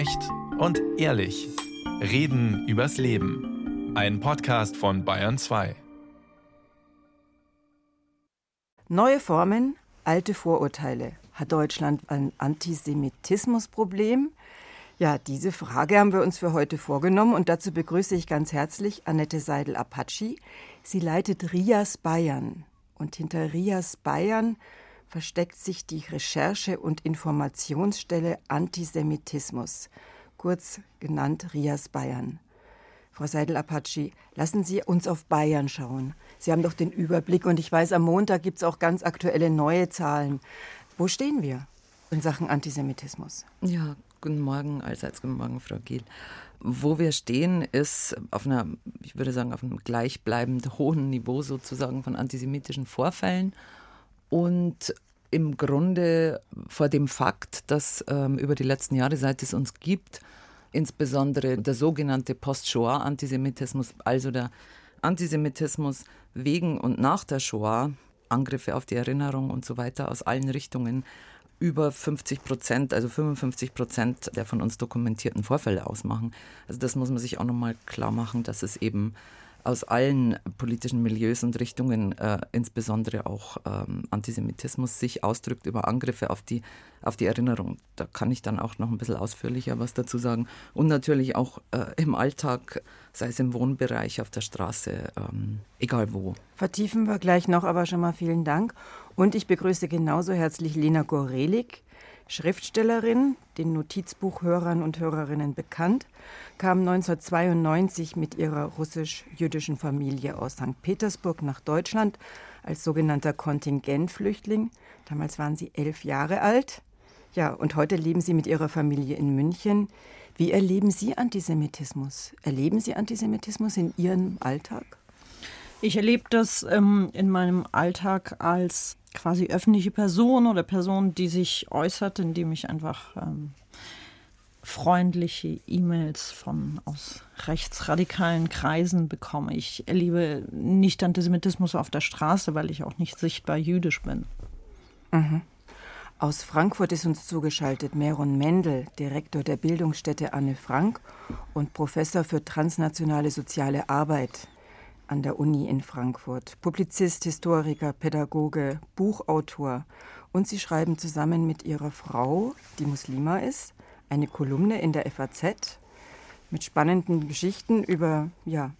Echt und ehrlich. Reden übers Leben. Ein Podcast von Bayern 2. Neue Formen, alte Vorurteile. Hat Deutschland ein Antisemitismusproblem? Ja, diese Frage haben wir uns für heute vorgenommen und dazu begrüße ich ganz herzlich Annette Seidel-Apache. Sie leitet RIAS Bayern. Und hinter RIAS Bayern versteckt sich die Recherche- und Informationsstelle Antisemitismus, kurz genannt RIAS Bayern. Frau Seidel-Apache, lassen Sie uns auf Bayern schauen. Sie haben doch den Überblick und ich weiß, am Montag gibt es auch ganz aktuelle neue Zahlen. Wo stehen wir in Sachen Antisemitismus? Ja, guten Morgen, allseits guten Morgen, Frau Giel. Wo wir stehen, ist auf einer, ich würde sagen, auf einem gleichbleibend hohen Niveau sozusagen von antisemitischen Vorfällen und im Grunde vor dem Fakt, dass ähm, über die letzten Jahre, seit es uns gibt, insbesondere der sogenannte Post-Shoah-Antisemitismus, also der Antisemitismus wegen und nach der Shoah, Angriffe auf die Erinnerung und so weiter aus allen Richtungen, über 50 Prozent, also 55 Prozent der von uns dokumentierten Vorfälle ausmachen. Also das muss man sich auch nochmal klar machen, dass es eben aus allen politischen Milieus und Richtungen, äh, insbesondere auch ähm, Antisemitismus, sich ausdrückt über Angriffe auf die, auf die Erinnerung. Da kann ich dann auch noch ein bisschen ausführlicher was dazu sagen. Und natürlich auch äh, im Alltag, sei es im Wohnbereich, auf der Straße, ähm, egal wo. Vertiefen wir gleich noch, aber schon mal vielen Dank. Und ich begrüße genauso herzlich Lena Gorelik, Schriftstellerin, den Notizbuchhörern und Hörerinnen bekannt, kam 1992 mit ihrer russisch-jüdischen Familie aus St. Petersburg nach Deutschland als sogenannter Kontingentflüchtling. Damals waren sie elf Jahre alt. Ja, und heute leben sie mit ihrer Familie in München. Wie erleben Sie Antisemitismus? Erleben Sie Antisemitismus in Ihrem Alltag? Ich erlebe das ähm, in meinem Alltag als quasi öffentliche Person oder Person, die sich äußert, indem ich einfach ähm, freundliche E-Mails von aus rechtsradikalen Kreisen bekomme. Ich erlebe nicht Antisemitismus auf der Straße, weil ich auch nicht sichtbar jüdisch bin. Mhm. Aus Frankfurt ist uns zugeschaltet Meron Mendel, Direktor der Bildungsstätte Anne Frank und Professor für transnationale soziale Arbeit an der Uni in Frankfurt. Publizist, Historiker, Pädagoge, Buchautor. Und sie schreiben zusammen mit ihrer Frau, die Muslima ist, eine Kolumne in der FAZ mit spannenden Geschichten über, ja,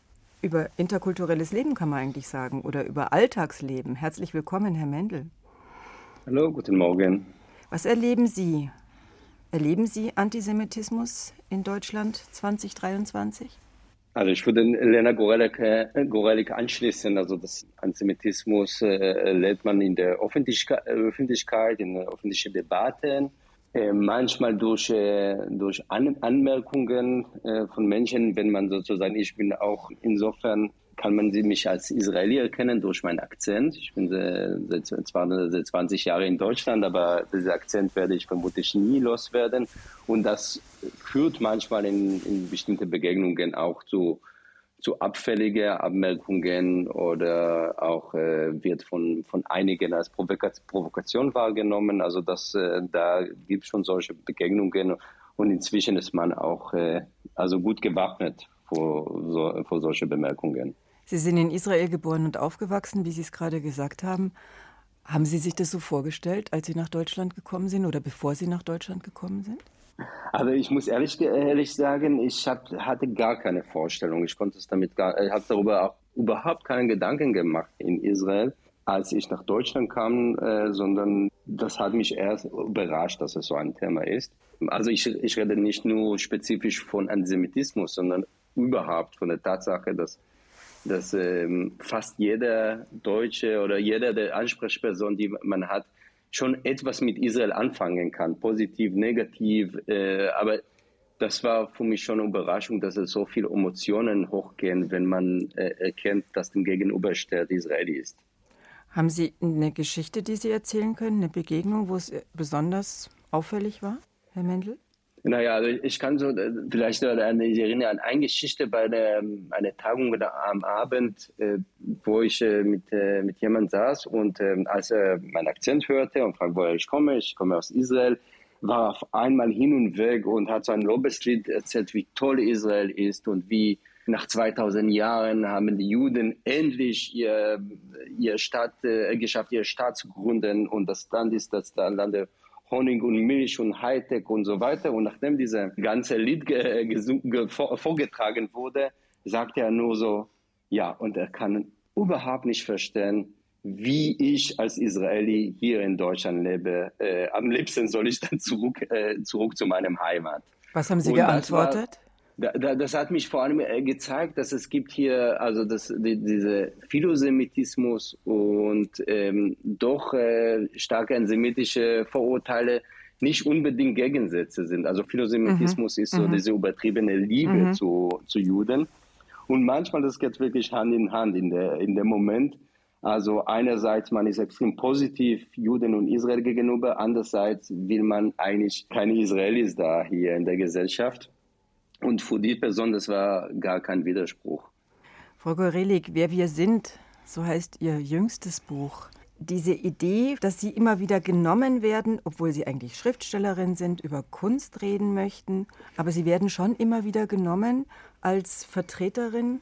über interkulturelles Leben, kann man eigentlich sagen, oder über Alltagsleben. Herzlich willkommen, Herr Mendel. Hallo, guten Morgen. Was erleben Sie? Erleben Sie Antisemitismus in Deutschland 2023? Also ich würde Lena Gorelik, äh, anschließen. Also das Antisemitismus äh, lädt man in der Öffentlichkeit, Öffentlichkeit in öffentlichen Debatten, äh, manchmal durch, äh, durch An Anmerkungen äh, von Menschen, wenn man sozusagen, ich bin auch insofern kann man sie mich als Israeli erkennen durch meinen Akzent. Ich bin seit, zwar seit 20 Jahren in Deutschland, aber diesen Akzent werde ich vermutlich nie loswerden. Und das führt manchmal in, in bestimmte Begegnungen auch zu, zu abfälligen Abmerkungen oder auch äh, wird von, von einigen als Provokation wahrgenommen. Also das, äh, da gibt es schon solche Begegnungen und inzwischen ist man auch äh, also gut gewappnet vor, so, vor solche Bemerkungen. Sie sind in Israel geboren und aufgewachsen, wie Sie es gerade gesagt haben. Haben Sie sich das so vorgestellt, als Sie nach Deutschland gekommen sind oder bevor Sie nach Deutschland gekommen sind? Also ich muss ehrlich, ehrlich sagen, ich hab, hatte gar keine Vorstellung. Ich konnte es damit gar, ich habe darüber auch überhaupt keinen Gedanken gemacht in Israel, als ich nach Deutschland kam, äh, sondern das hat mich erst überrascht, dass es so ein Thema ist. Also ich, ich rede nicht nur spezifisch von Antisemitismus, sondern überhaupt von der Tatsache, dass dass ähm, fast jeder Deutsche oder jeder der Ansprechperson, die man hat, schon etwas mit Israel anfangen kann, positiv, negativ. Äh, aber das war für mich schon eine Überraschung, dass es so viele Emotionen hochgehen, wenn man äh, erkennt, dass dem Gegenübersteher Israeli ist. Haben Sie eine Geschichte, die Sie erzählen können, eine Begegnung, wo es besonders auffällig war, Herr Mendel? Naja, also ich kann so äh, vielleicht eine, ich erinnere an eine Geschichte bei der, einer Tagung am Abend, äh, wo ich äh, mit, mit jemandem saß und als er meinen Akzent hörte und fragte, woher ich komme, ich komme aus Israel, war auf einmal hin und weg und hat so ein Lobeslied erzählt, wie toll Israel ist und wie nach 2000 Jahren haben die Juden endlich ihr, ihr Stadt äh, geschafft, ihre Stadt zu gründen und das Land ist das Land der Honig und Milch und Hightech und so weiter. Und nachdem dieses ganze Lied ge, vorgetragen wurde, sagte er nur so, ja, und er kann überhaupt nicht verstehen, wie ich als Israeli hier in Deutschland lebe. Äh, am liebsten soll ich dann zurück, äh, zurück zu meinem Heimat. Was haben Sie und geantwortet? Das, hat mich vor allem äh, gezeigt, dass es gibt hier also das, die, diese Philosemitismus und ähm, doch äh, starke antisemitische Vorurteile nicht unbedingt Gegensätze sind. Also Philosemitismus mhm. ist so mhm. diese übertriebene Liebe mhm. zu, zu Juden. Und manchmal das geht wirklich Hand in Hand in der, in dem Moment. Also einerseits man ist extrem positiv Juden und Israel gegenüber, andererseits will man eigentlich keine Israelis da hier in der Gesellschaft. Und für die Person, das war gar kein Widerspruch. Frau Gorelik, wer wir sind, so heißt Ihr jüngstes Buch. Diese Idee, dass Sie immer wieder genommen werden, obwohl Sie eigentlich Schriftstellerin sind, über Kunst reden möchten, aber Sie werden schon immer wieder genommen als Vertreterin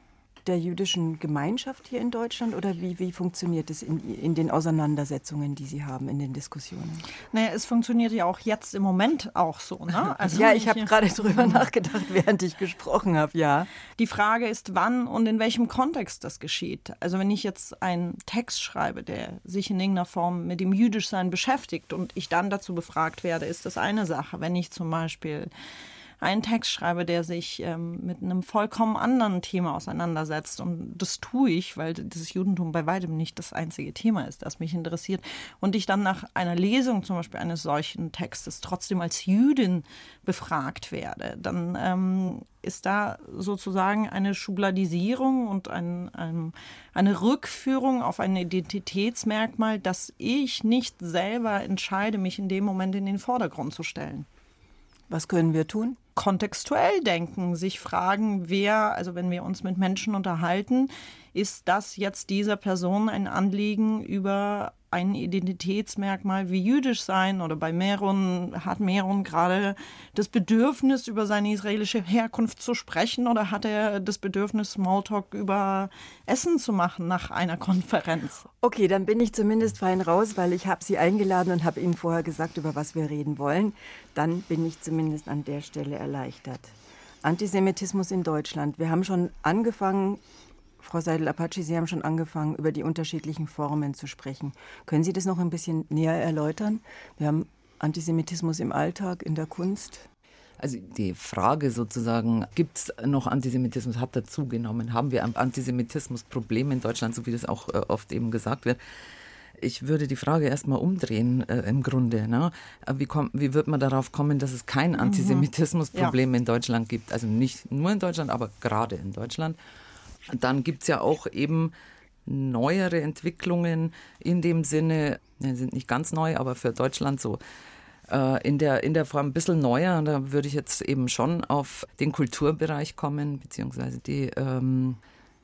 der jüdischen Gemeinschaft hier in Deutschland oder wie, wie funktioniert es in, in den Auseinandersetzungen, die Sie haben, in den Diskussionen? Naja, es funktioniert ja auch jetzt im Moment auch so. Ne? Also ja, ich habe gerade drüber nachgedacht, während ich gesprochen habe, ja. Die Frage ist, wann und in welchem Kontext das geschieht. Also wenn ich jetzt einen Text schreibe, der sich in irgendeiner Form mit dem Jüdischsein beschäftigt und ich dann dazu befragt werde, ist das eine Sache. Wenn ich zum Beispiel einen Text schreibe, der sich ähm, mit einem vollkommen anderen Thema auseinandersetzt. Und das tue ich, weil das Judentum bei weitem nicht das einzige Thema ist, das mich interessiert. Und ich dann nach einer Lesung zum Beispiel eines solchen Textes trotzdem als Jüdin befragt werde, dann ähm, ist da sozusagen eine Schubladisierung und ein, ein, eine Rückführung auf ein Identitätsmerkmal, dass ich nicht selber entscheide, mich in dem Moment in den Vordergrund zu stellen. Was können wir tun? kontextuell denken, sich fragen, wer, also wenn wir uns mit Menschen unterhalten, ist das jetzt dieser Person ein Anliegen über ein Identitätsmerkmal wie jüdisch sein oder bei Meron hat Meron gerade das Bedürfnis über seine israelische Herkunft zu sprechen oder hat er das Bedürfnis Smalltalk über Essen zu machen nach einer Konferenz? Okay, dann bin ich zumindest fein raus, weil ich habe Sie eingeladen und habe Ihnen vorher gesagt, über was wir reden wollen. Dann bin ich zumindest an der Stelle erleichtert. Antisemitismus in Deutschland. Wir haben schon angefangen, Frau Seidel-Apache, Sie haben schon angefangen, über die unterschiedlichen Formen zu sprechen. Können Sie das noch ein bisschen näher erläutern? Wir haben Antisemitismus im Alltag, in der Kunst. Also die Frage sozusagen, gibt es noch Antisemitismus, hat er zugenommen? Haben wir ein Antisemitismusproblem in Deutschland, so wie das auch äh, oft eben gesagt wird? Ich würde die Frage erstmal umdrehen äh, im Grunde. Ne? Wie, komm, wie wird man darauf kommen, dass es kein mhm. Antisemitismusproblem mhm. ja. in Deutschland gibt? Also nicht nur in Deutschland, aber gerade in Deutschland. Dann gibt es ja auch eben neuere Entwicklungen in dem Sinne, ne, sind nicht ganz neu, aber für Deutschland so äh, in der, in der Form ein bisschen neuer. Da würde ich jetzt eben schon auf den Kulturbereich kommen, beziehungsweise die, ähm,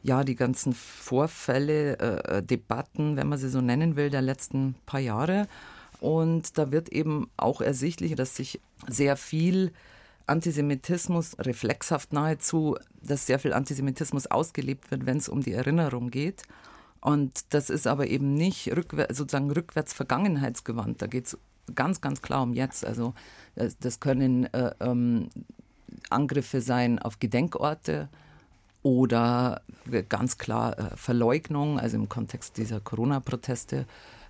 ja, die ganzen Vorfälle, äh, Debatten, wenn man sie so nennen will, der letzten paar Jahre. Und da wird eben auch ersichtlich, dass sich sehr viel Antisemitismus reflexhaft nahezu, dass sehr viel Antisemitismus ausgelebt wird, wenn es um die Erinnerung geht. Und das ist aber eben nicht rückwär sozusagen rückwärts vergangenheitsgewandt. Da geht es ganz, ganz klar um jetzt. Also das, das können äh, ähm, Angriffe sein auf Gedenkorte oder ganz klar äh, Verleugnung, also im Kontext dieser Corona-Proteste,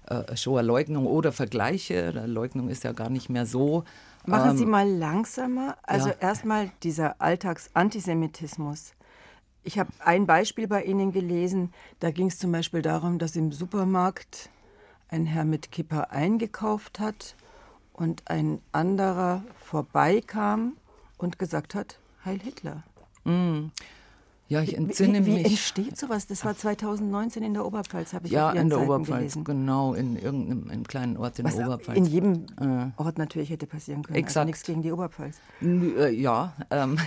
äh, Shoah-Leugnung oder Vergleiche. Leugnung ist ja gar nicht mehr so Machen ähm, Sie mal langsamer. Also ja. erstmal dieser Alltagsantisemitismus. Ich habe ein Beispiel bei Ihnen gelesen. Da ging es zum Beispiel darum, dass im Supermarkt ein Herr mit Kipper eingekauft hat und ein anderer vorbeikam und gesagt hat, Heil Hitler. Mm. Ja, ich entsinne wie, wie, mich. Wie entsteht sowas? Das war 2019 in der Oberpfalz, habe ich Ja, in der Oberpfalz, gelesen. genau, in irgendeinem kleinen Ort in Was der Oberpfalz. in jedem äh. Ort natürlich hätte passieren können. Also Exakt. Also nichts gegen die Oberpfalz. Äh, ja, ähm,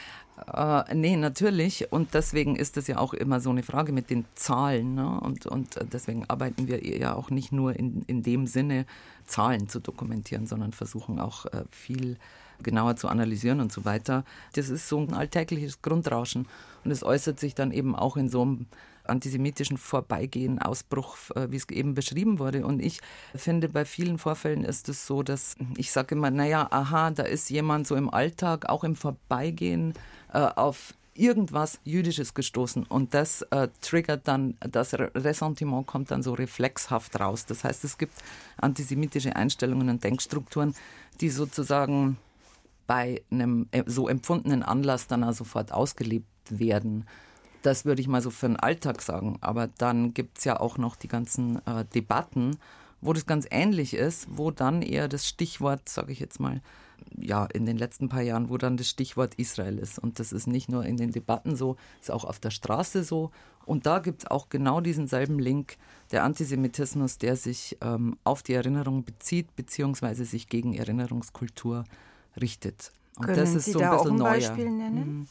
äh, nee, natürlich. Und deswegen ist es ja auch immer so eine Frage mit den Zahlen. Ne? Und, und deswegen arbeiten wir ja auch nicht nur in, in dem Sinne Zahlen zu dokumentieren, sondern versuchen auch äh, viel genauer zu analysieren und so weiter. Das ist so ein alltägliches Grundrauschen und es äußert sich dann eben auch in so einem antisemitischen Vorbeigehen, Ausbruch, äh, wie es eben beschrieben wurde. Und ich finde, bei vielen Vorfällen ist es so, dass ich sage immer, naja, aha, da ist jemand so im Alltag, auch im Vorbeigehen, äh, auf irgendwas Jüdisches gestoßen und das äh, triggert dann, das Ressentiment kommt dann so reflexhaft raus. Das heißt, es gibt antisemitische Einstellungen und Denkstrukturen, die sozusagen bei einem äh, so empfundenen Anlass dann auch sofort ausgelebt werden. Das würde ich mal so für den Alltag sagen. Aber dann gibt es ja auch noch die ganzen äh, Debatten, wo das ganz ähnlich ist, wo dann eher das Stichwort, sage ich jetzt mal, ja, in den letzten paar Jahren, wo dann das Stichwort Israel ist. Und das ist nicht nur in den Debatten so, ist auch auf der Straße so. Und da gibt es auch genau diesen selben Link, der Antisemitismus, der sich ähm, auf die Erinnerung bezieht, beziehungsweise sich gegen Erinnerungskultur richtet. Und Können das ist Sie so ein da bisschen auch ein neuer. Beispiel nennen? Mhm.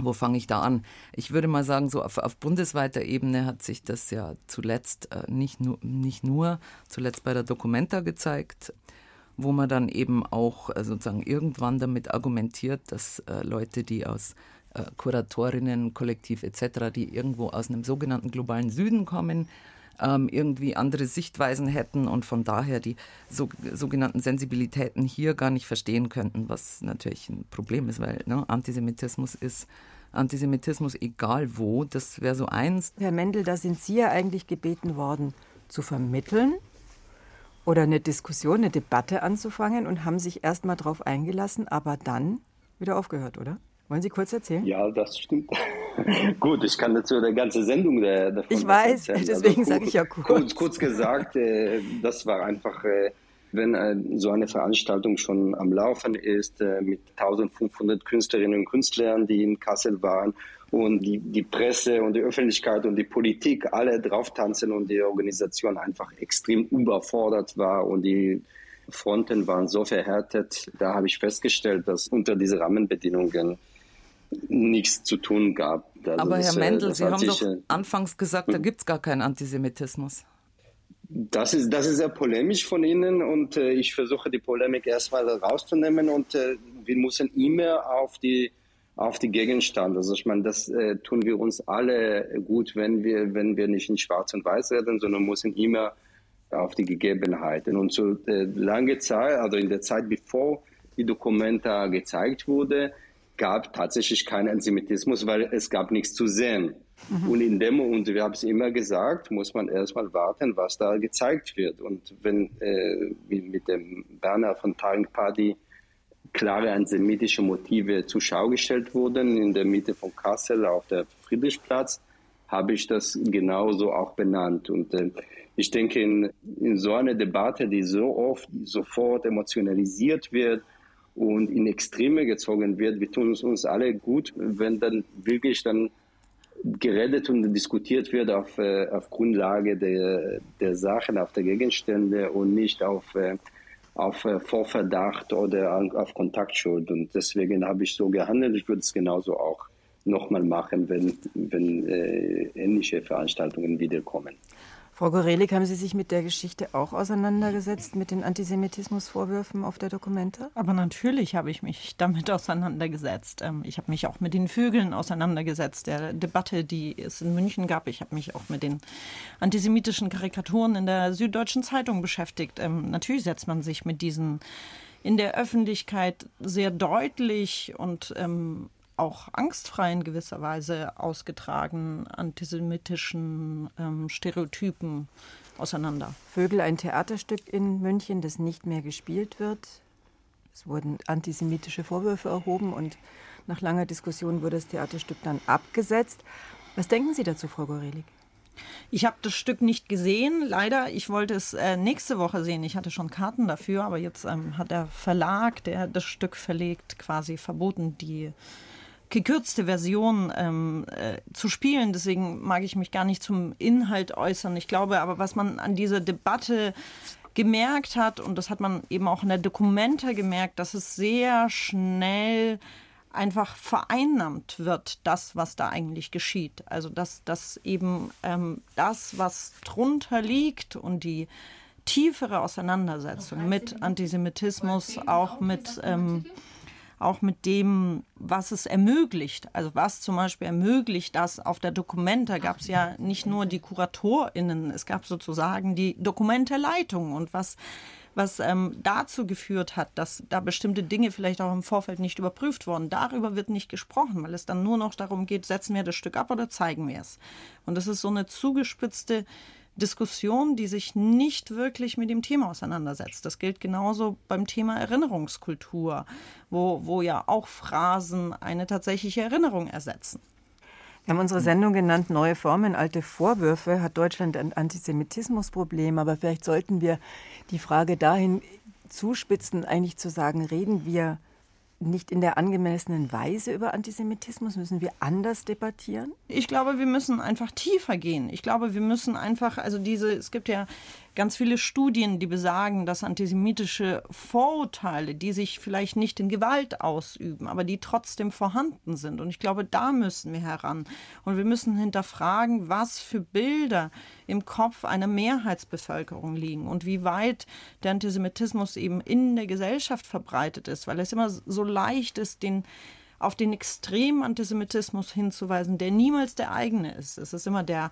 Wo fange ich da an? Ich würde mal sagen, so auf, auf bundesweiter Ebene hat sich das ja zuletzt äh, nicht, nur, nicht nur, zuletzt bei der Documenta gezeigt, wo man dann eben auch äh, sozusagen irgendwann damit argumentiert, dass äh, Leute, die aus äh, Kuratorinnen, Kollektiv etc., die irgendwo aus einem sogenannten globalen Süden kommen, ähm, irgendwie andere Sichtweisen hätten und von daher die so, sogenannten Sensibilitäten hier gar nicht verstehen könnten, was natürlich ein Problem ist, weil ne, Antisemitismus ist Antisemitismus egal wo, das wäre so eins. Herr Mendel, da sind Sie ja eigentlich gebeten worden, zu vermitteln oder eine Diskussion, eine Debatte anzufangen und haben sich erst mal darauf eingelassen, aber dann wieder aufgehört, oder? Wollen Sie kurz erzählen? Ja, das stimmt. Gut, ich kann dazu eine ganze Sendung davon Ich weiß, erzählen. deswegen also, sage ich ja kurz. Kurz, kurz gesagt, äh, das war einfach, äh, wenn äh, so eine Veranstaltung schon am Laufen ist, äh, mit 1500 Künstlerinnen und Künstlern, die in Kassel waren und die, die Presse und die Öffentlichkeit und die Politik alle drauf tanzen und die Organisation einfach extrem überfordert war und die Fronten waren so verhärtet, da habe ich festgestellt, dass unter diese Rahmenbedingungen nichts zu tun gab. Also Aber Herr äh, Mendel, Sie haben doch anfangs gesagt, da hm. gibt es gar keinen Antisemitismus. Das ist, das ist sehr polemisch von Ihnen und äh, ich versuche die Polemik erstmal rauszunehmen und äh, wir müssen immer auf die, auf die Gegenstand. Also ich meine, das äh, tun wir uns alle gut, wenn wir, wenn wir nicht in Schwarz und Weiß reden, sondern müssen immer auf die Gegebenheiten. Und so äh, lange Zeit, also in der Zeit bevor die Dokumente gezeigt wurde, gab tatsächlich keinen Antisemitismus, weil es gab nichts zu sehen. Mhm. Und in dem, und wir haben es immer gesagt, muss man erstmal warten, was da gezeigt wird. Und wenn äh, wie mit dem Banner von Taring Padi klare antisemitische Motive zur Schau gestellt wurden, in der Mitte von Kassel auf der Friedrichsplatz, habe ich das genauso auch benannt. Und äh, ich denke, in, in so einer Debatte, die so oft sofort emotionalisiert wird, und in Extreme gezogen wird. Wir tun es uns alle gut, wenn dann wirklich dann geredet und diskutiert wird auf, äh, auf Grundlage der, der Sachen, auf der Gegenstände und nicht auf, äh, auf äh, Vorverdacht oder auf Kontaktschuld. Und deswegen habe ich so gehandelt. Ich würde es genauso auch nochmal machen, wenn, wenn äh, ähnliche Veranstaltungen wiederkommen. Frau Gorelik, haben Sie sich mit der Geschichte auch auseinandergesetzt, mit den Antisemitismusvorwürfen auf der Dokumente? Aber natürlich habe ich mich damit auseinandergesetzt. Ähm, ich habe mich auch mit den Vögeln auseinandergesetzt, der Debatte, die es in München gab. Ich habe mich auch mit den antisemitischen Karikaturen in der Süddeutschen Zeitung beschäftigt. Ähm, natürlich setzt man sich mit diesen in der Öffentlichkeit sehr deutlich und ähm, auch angstfrei in gewisser Weise ausgetragenen antisemitischen ähm, Stereotypen auseinander. Vögel, ein Theaterstück in München, das nicht mehr gespielt wird. Es wurden antisemitische Vorwürfe erhoben und nach langer Diskussion wurde das Theaterstück dann abgesetzt. Was denken Sie dazu, Frau Gorelik? Ich habe das Stück nicht gesehen, leider. Ich wollte es äh, nächste Woche sehen. Ich hatte schon Karten dafür, aber jetzt ähm, hat der Verlag, der das Stück verlegt, quasi verboten, die gekürzte Version ähm, äh, zu spielen. Deswegen mag ich mich gar nicht zum Inhalt äußern. Ich glaube aber, was man an dieser Debatte gemerkt hat, und das hat man eben auch in der Dokumente gemerkt, dass es sehr schnell einfach vereinnahmt wird, das, was da eigentlich geschieht. Also dass, dass eben ähm, das, was drunter liegt und die tiefere Auseinandersetzung mit Antisemitismus, auch mit ähm, auch mit dem, was es ermöglicht. Also was zum Beispiel ermöglicht, dass auf der Dokumenta gab es ja nicht nur die KuratorInnen, es gab sozusagen die Dokumenteleitung und was was ähm, dazu geführt hat, dass da bestimmte Dinge vielleicht auch im Vorfeld nicht überprüft wurden. Darüber wird nicht gesprochen, weil es dann nur noch darum geht, setzen wir das Stück ab oder zeigen wir es. Und das ist so eine zugespitzte Diskussion, die sich nicht wirklich mit dem Thema auseinandersetzt. Das gilt genauso beim Thema Erinnerungskultur, wo, wo ja auch Phrasen eine tatsächliche Erinnerung ersetzen. Wir haben unsere Sendung genannt Neue Formen, alte Vorwürfe. Hat Deutschland ein Antisemitismusproblem? Aber vielleicht sollten wir die Frage dahin zuspitzen, eigentlich zu sagen, reden wir nicht in der angemessenen Weise über Antisemitismus? Müssen wir anders debattieren? Ich glaube, wir müssen einfach tiefer gehen. Ich glaube, wir müssen einfach, also diese, es gibt ja ganz viele Studien, die besagen, dass antisemitische Vorurteile, die sich vielleicht nicht in Gewalt ausüben, aber die trotzdem vorhanden sind. Und ich glaube, da müssen wir heran. Und wir müssen hinterfragen, was für Bilder im Kopf einer Mehrheitsbevölkerung liegen und wie weit der Antisemitismus eben in der Gesellschaft verbreitet ist, weil es immer so leicht ist, den auf den extremen Antisemitismus hinzuweisen, der niemals der eigene ist. Es ist immer der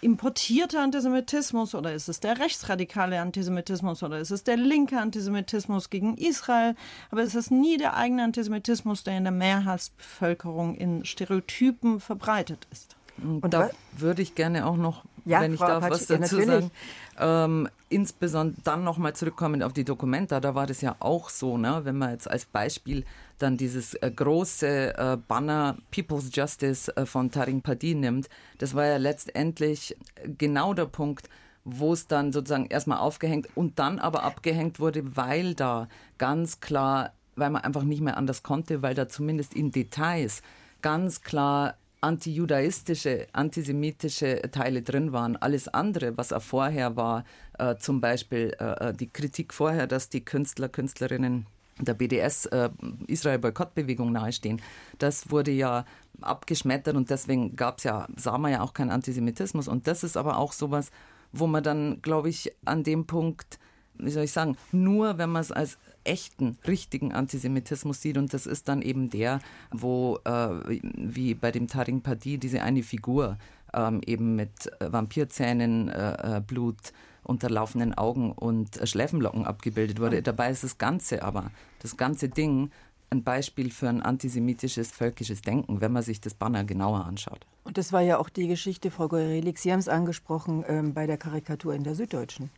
importierter Antisemitismus oder ist es der rechtsradikale Antisemitismus oder ist es der linke Antisemitismus gegen Israel? Aber es ist nie der eigene Antisemitismus, der in der Mehrheitsbevölkerung in Stereotypen verbreitet ist. Und da würde ich gerne auch noch, ja, wenn ich Frau darf, Apache, was dazu sagen. Ähm, insbesondere dann nochmal zurückkommen auf die Dokumenta, da war das ja auch so, ne? wenn man jetzt als Beispiel dann dieses äh, große äh, Banner People's Justice äh, von Taring Padi nimmt, das war ja letztendlich genau der Punkt, wo es dann sozusagen erstmal aufgehängt und dann aber abgehängt wurde, weil da ganz klar, weil man einfach nicht mehr anders konnte, weil da zumindest in Details ganz klar antijudaistische, antisemitische Teile drin waren. Alles andere, was er vorher war, äh, zum Beispiel äh, äh die Kritik vorher, dass die Künstler, Künstlerinnen der BDS äh, Israel-Boykottbewegung nahestehen, das wurde ja abgeschmettert und deswegen gab es ja, sah man ja auch keinen Antisemitismus. Und das ist aber auch sowas, wo man dann, glaube ich, an dem Punkt, wie soll ich sagen, nur wenn man es als echten, richtigen Antisemitismus sieht. Und das ist dann eben der, wo, äh, wie bei dem Taring Padi, diese eine Figur ähm, eben mit äh, Vampirzähnen, äh, äh, Blut, unterlaufenden Augen und äh, Schläfenlocken abgebildet wurde. Dabei ist das Ganze aber, das ganze Ding, ein Beispiel für ein antisemitisches völkisches Denken, wenn man sich das Banner genauer anschaut. Und das war ja auch die Geschichte, Frau Gorelik, Sie haben es angesprochen, ähm, bei der Karikatur in der Süddeutschen.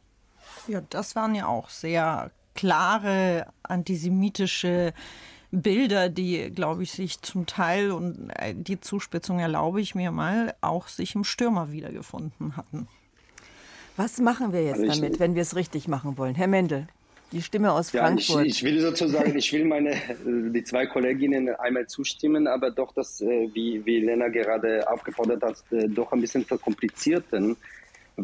Ja, das waren ja auch sehr klare antisemitische Bilder, die, glaube ich, sich zum Teil, und äh, die Zuspitzung erlaube ich mir mal, auch sich im Stürmer wiedergefunden hatten. Was machen wir jetzt damit, wenn wir es richtig machen wollen? Herr Mendel, die Stimme aus ja, Frankfurt. Ich, ich, will sozusagen, ich will meine, die zwei Kolleginnen einmal zustimmen, aber doch das, äh, wie, wie Lena gerade aufgefordert hat, äh, doch ein bisschen verkomplizierten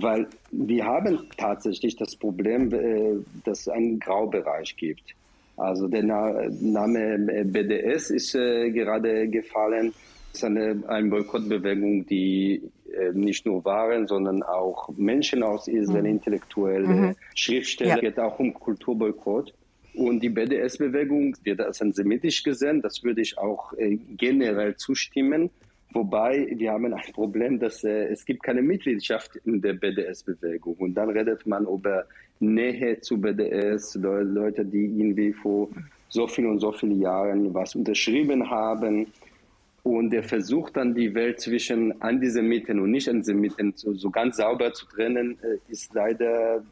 weil wir haben tatsächlich das Problem, äh, dass es einen Graubereich gibt. Also der Name BDS ist äh, gerade gefallen. Es ist eine, eine Boykottbewegung, die äh, nicht nur Waren, sondern auch Menschen aus Israel, mhm. Intellektuelle, mhm. Schriftsteller, ja. geht auch um Kulturboykott. Und die BDS-Bewegung wird als antisemitisch gesehen. Das würde ich auch generell zustimmen. Wobei wir haben ein Problem, dass äh, es gibt keine Mitgliedschaft in der BDS-Bewegung. Und dann redet man über Nähe zu BDS, Leute, die irgendwie vor so vielen und so vielen Jahren was unterschrieben haben. Und der versucht dann die Welt zwischen Antisemiten und Nicht-Antisemiten so, so ganz sauber zu trennen, äh, ist leider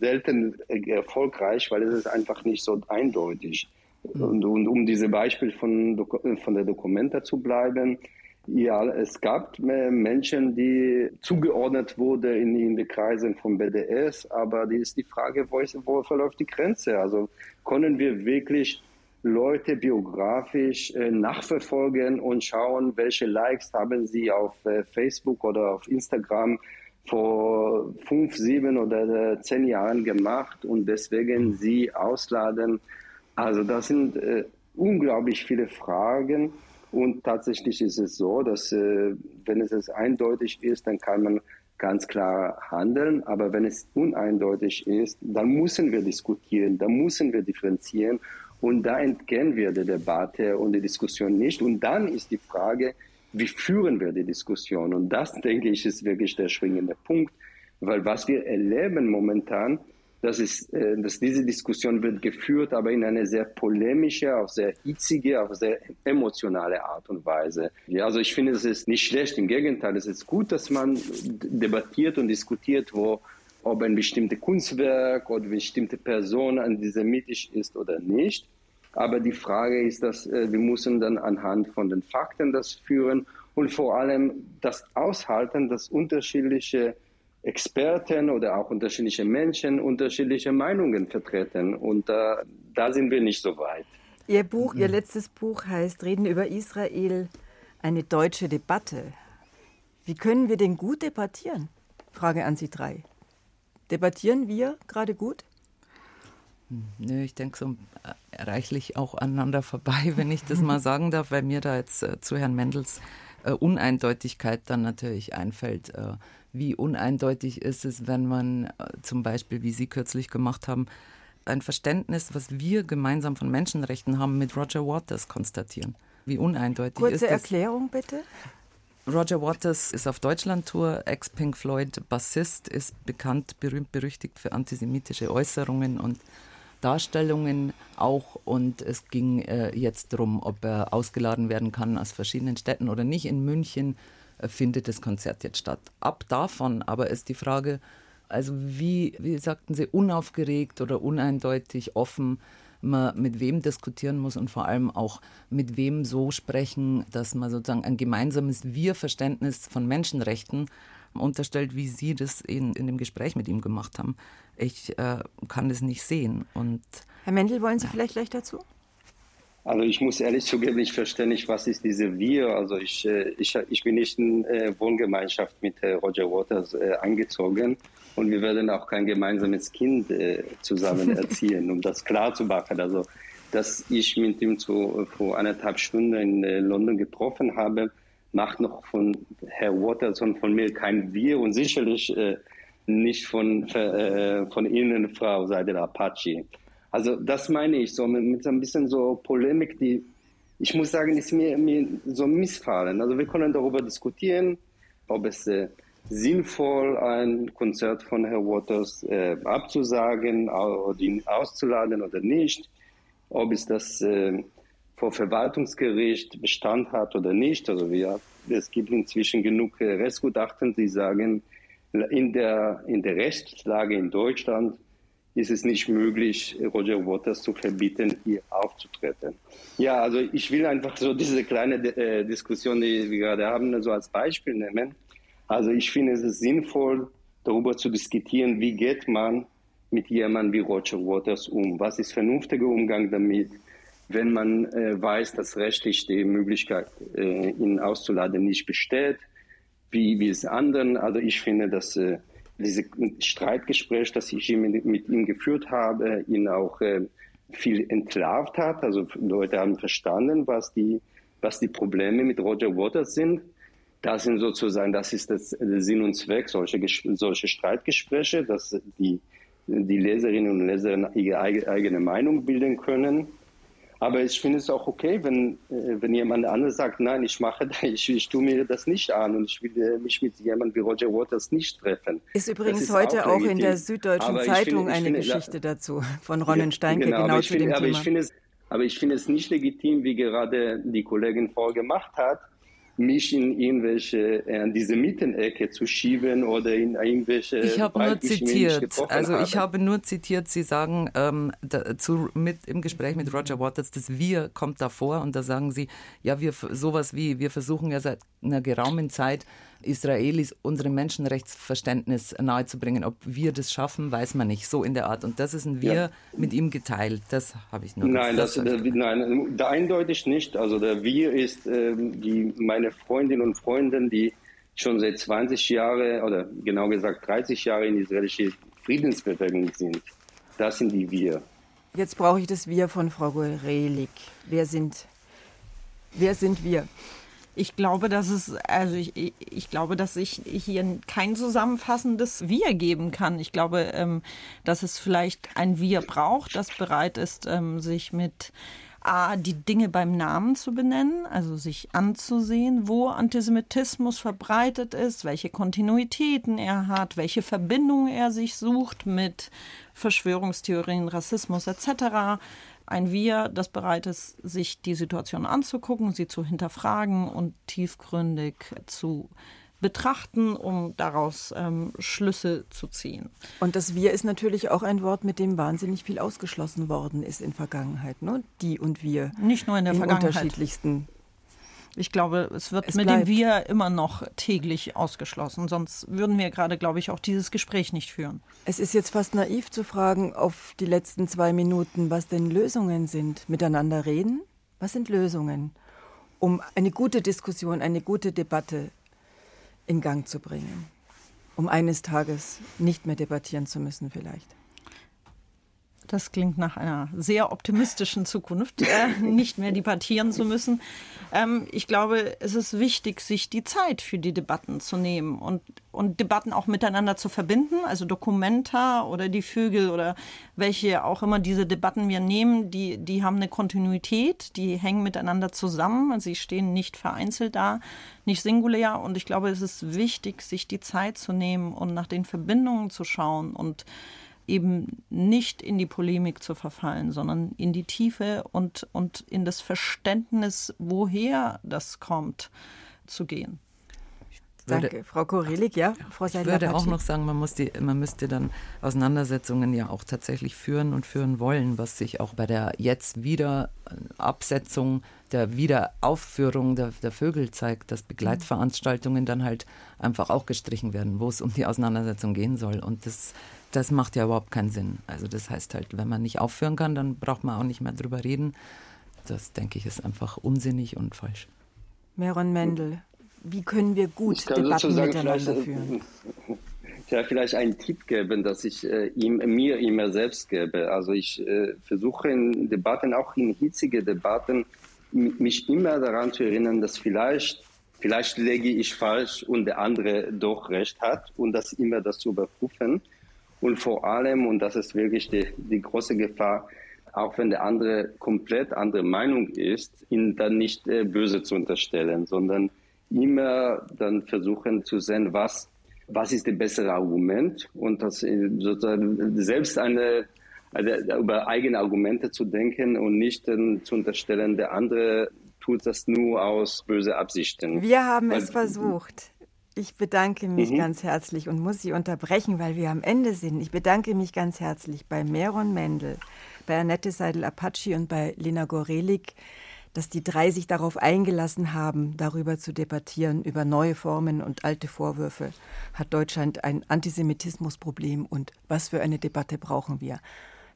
selten erfolgreich, weil es ist einfach nicht so eindeutig. Mhm. Und, und um diese Beispiel von, von der Dokumenta zu bleiben, ja, es gab Menschen, die zugeordnet wurden in, in die Kreise von BDS, aber die ist die Frage, wo, ist, wo verläuft die Grenze? Also können wir wirklich Leute biografisch äh, nachverfolgen und schauen, welche Likes haben sie auf äh, Facebook oder auf Instagram vor fünf, sieben oder äh, zehn Jahren gemacht und deswegen sie ausladen. Also das sind äh, unglaublich viele Fragen. Und tatsächlich ist es so, dass äh, wenn es eindeutig ist, dann kann man ganz klar handeln. Aber wenn es uneindeutig ist, dann müssen wir diskutieren, dann müssen wir differenzieren. Und da entgehen wir der Debatte und der Diskussion nicht. Und dann ist die Frage, wie führen wir die Diskussion? Und das, denke ich, ist wirklich der springende Punkt. Weil was wir erleben momentan, das ist, äh, dass diese Diskussion wird geführt, aber in eine sehr polemische, auch sehr hitzige, auch sehr emotionale Art und Weise. Ja, also ich finde, es ist nicht schlecht. Im Gegenteil, es ist gut, dass man debattiert und diskutiert, wo ob ein bestimmtes Kunstwerk oder eine bestimmte Person antisemitisch ist oder nicht. Aber die Frage ist, dass äh, wir müssen dann anhand von den Fakten das führen und vor allem das aushalten, dass unterschiedliche Experten oder auch unterschiedliche Menschen unterschiedliche Meinungen vertreten. Und äh, da sind wir nicht so weit. Ihr Buch, Ihr letztes Buch heißt Reden über Israel, eine deutsche Debatte. Wie können wir denn gut debattieren? Frage an Sie drei. Debattieren wir gerade gut? Nö, ich denke so äh, reichlich auch aneinander vorbei, wenn ich das mal sagen darf, weil mir da jetzt äh, zu Herrn Mendels äh, Uneindeutigkeit dann natürlich einfällt. Äh, wie uneindeutig ist es, wenn man äh, zum Beispiel, wie Sie kürzlich gemacht haben, ein Verständnis, was wir gemeinsam von Menschenrechten haben, mit Roger Waters konstatieren. Wie uneindeutig Kurze ist das? Kurze Erklärung bitte. Roger Waters ist auf Deutschland-Tour, Ex-Pink Floyd Bassist, ist bekannt, berühmt, berüchtigt für antisemitische Äußerungen und Darstellungen auch. Und es ging äh, jetzt darum, ob er ausgeladen werden kann aus verschiedenen Städten oder nicht. In München findet das Konzert jetzt statt. Ab davon aber ist die Frage, also wie, wie sagten Sie, unaufgeregt oder uneindeutig, offen man mit wem diskutieren muss und vor allem auch mit wem so sprechen, dass man sozusagen ein gemeinsames Wir-Verständnis von Menschenrechten unterstellt, wie Sie das in, in dem Gespräch mit ihm gemacht haben. Ich äh, kann das nicht sehen. Und, Herr Mendel, wollen Sie ja. vielleicht gleich dazu? Also ich muss ehrlich zugeben, ich verstehe nicht, was ist diese Wir. Also ich, äh, ich, ich bin nicht in äh, Wohngemeinschaft mit äh, Roger Waters angezogen und wir werden auch kein gemeinsames Kind zusammen erziehen, um das klar zu machen. Also dass ich mit ihm zu, vor anderthalb Stunden in London getroffen habe, macht noch von Herr Waters und von mir kein Wir und sicherlich nicht von, von Ihnen, Frau Seidel Apache. Also das meine ich so mit, mit ein bisschen so Polemik, die ich muss sagen, ist mir, mir so missfallen. Also wir können darüber diskutieren, ob es äh, sinnvoll ein Konzert von Herr Waters äh, abzusagen oder ihn auszuladen oder nicht, ob es das äh, vor Verwaltungsgericht Bestand hat oder nicht. Also wir, es gibt inzwischen genug äh, Rechtsgutachten, die sagen, in der, in der Rechtslage in Deutschland ist es nicht möglich, Roger Waters zu verbieten, hier aufzutreten. Ja, also ich will einfach so diese kleine äh, Diskussion, die wir gerade haben, so als Beispiel nehmen. Also ich finde es sinnvoll, darüber zu diskutieren, wie geht man mit jemandem wie Roger Waters um? Was ist vernünftiger Umgang damit, wenn man äh, weiß, dass rechtlich die Möglichkeit, äh, ihn auszuladen, nicht besteht? Wie, wie es anderen? Also ich finde, dass dieses Streitgespräch, das ich mit ihm geführt habe, ihn auch äh, viel entlarvt hat. Also Leute haben verstanden, was die, was die Probleme mit Roger Waters sind. Das sind sozusagen, das ist das, Sinn und Zweck solcher solche Streitgespräche, dass die, die Leserinnen und Leser ihre eigene Meinung bilden können. Aber ich finde es auch okay, wenn, äh, wenn jemand anderes sagt, nein, ich mache das, ich, ich tue mir das nicht an und ich will äh, mich mit jemandem wie Roger Waters nicht treffen. Ist übrigens ist heute auch, auch in der Süddeutschen aber Zeitung finde, eine finde, Geschichte ja, dazu von Ronen Steinke genau, genau zu finde, dem aber Thema. Ich finde es, aber ich finde es nicht legitim, wie gerade die Kollegin vorgemacht hat, mich in irgendwelche äh, diese Mittenecke zu schieben oder in irgendwelche. Ich habe nur zitiert. Also habe. ich habe nur zitiert. Sie sagen ähm, dazu mit im Gespräch mit Roger Waters, das Wir kommt davor und da sagen Sie, ja wir sowas wie wir versuchen ja seit einer geraumen Zeit Israelis unserem Menschenrechtsverständnis nahezubringen. Ob wir das schaffen, weiß man nicht. So in der Art. Und das ist ein Wir ja. mit ihm geteilt. Das habe ich nur Nein, das, das, nein, eindeutig nicht. Also der Wir ist äh, die, meine Freundinnen und Freunde, die schon seit 20 Jahren oder genau gesagt 30 Jahre in israelische Friedensbewegung sind. Das sind die Wir. Jetzt brauche ich das Wir von Frau Gorelik. Wer sind, wer sind wir? Ich glaube, dass es, also ich, ich glaube, dass ich hier kein zusammenfassendes Wir geben kann. Ich glaube, ähm, dass es vielleicht ein Wir braucht, das bereit ist, ähm, sich mit A, die Dinge beim Namen zu benennen, also sich anzusehen, wo Antisemitismus verbreitet ist, welche Kontinuitäten er hat, welche Verbindungen er sich sucht mit Verschwörungstheorien, Rassismus etc ein Wir, das bereit ist, sich die Situation anzugucken, sie zu hinterfragen und tiefgründig zu betrachten, um daraus ähm, Schlüsse zu ziehen. Und das Wir ist natürlich auch ein Wort, mit dem wahnsinnig viel ausgeschlossen worden ist in Vergangenheit. Ne? Die und Wir. Nicht nur in der in Vergangenheit. unterschiedlichsten ich glaube, es wird es mit dem Wir immer noch täglich ausgeschlossen. Sonst würden wir gerade, glaube ich, auch dieses Gespräch nicht führen. Es ist jetzt fast naiv zu fragen auf die letzten zwei Minuten, was denn Lösungen sind. Miteinander reden? Was sind Lösungen, um eine gute Diskussion, eine gute Debatte in Gang zu bringen? Um eines Tages nicht mehr debattieren zu müssen, vielleicht. Das klingt nach einer sehr optimistischen Zukunft, äh, nicht mehr debattieren zu müssen. Ähm, ich glaube, es ist wichtig, sich die Zeit für die Debatten zu nehmen und, und Debatten auch miteinander zu verbinden. Also Dokumenta oder die Vögel oder welche auch immer diese Debatten wir nehmen, die, die haben eine Kontinuität, die hängen miteinander zusammen. Sie stehen nicht vereinzelt da, nicht singulär. Und ich glaube, es ist wichtig, sich die Zeit zu nehmen und nach den Verbindungen zu schauen und eben nicht in die Polemik zu verfallen, sondern in die Tiefe und, und in das Verständnis, woher das kommt, zu gehen. Würde, Danke, Frau Korelik, ja. Frau ich würde auch noch sagen, man, muss die, man müsste dann Auseinandersetzungen ja auch tatsächlich führen und führen wollen, was sich auch bei der jetzt wieder Absetzung, der Wiederaufführung der, der Vögel zeigt, dass Begleitveranstaltungen dann halt einfach auch gestrichen werden, wo es um die Auseinandersetzung gehen soll. Und das das macht ja überhaupt keinen Sinn. Also das heißt halt, wenn man nicht aufführen kann, dann braucht man auch nicht mehr drüber reden. Das, denke ich, ist einfach unsinnig und falsch. Meron Mendel, wie können wir gut Debatten miteinander äh, führen? Ja, vielleicht einen Tipp geben, dass ich äh, ihm, mir immer selbst gebe. Also ich äh, versuche in Debatten, auch in hitzige Debatten, mich immer daran zu erinnern, dass vielleicht, vielleicht lege ich falsch und der andere doch recht hat und das immer das zu überprüfen. Und vor allem, und das ist wirklich die, die große Gefahr, auch wenn der andere komplett andere Meinung ist, ihn dann nicht äh, böse zu unterstellen, sondern immer dann versuchen zu sehen, was, was ist das bessere Argument und das äh, sozusagen selbst eine, eine, über eigene Argumente zu denken und nicht dann zu unterstellen, der andere tut das nur aus böse Absichten. Wir haben Weil, es versucht. Ich bedanke mich mhm. ganz herzlich und muss Sie unterbrechen, weil wir am Ende sind. Ich bedanke mich ganz herzlich bei Meron Mendel, bei Annette Seidel-Apache und bei Lena Gorelik, dass die drei sich darauf eingelassen haben, darüber zu debattieren, über neue Formen und alte Vorwürfe. Hat Deutschland ein Antisemitismusproblem und was für eine Debatte brauchen wir?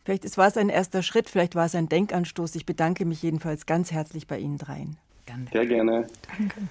Vielleicht war es ein erster Schritt, vielleicht war es ein Denkanstoß. Ich bedanke mich jedenfalls ganz herzlich bei Ihnen dreien. Gerne. Sehr gerne. Danke.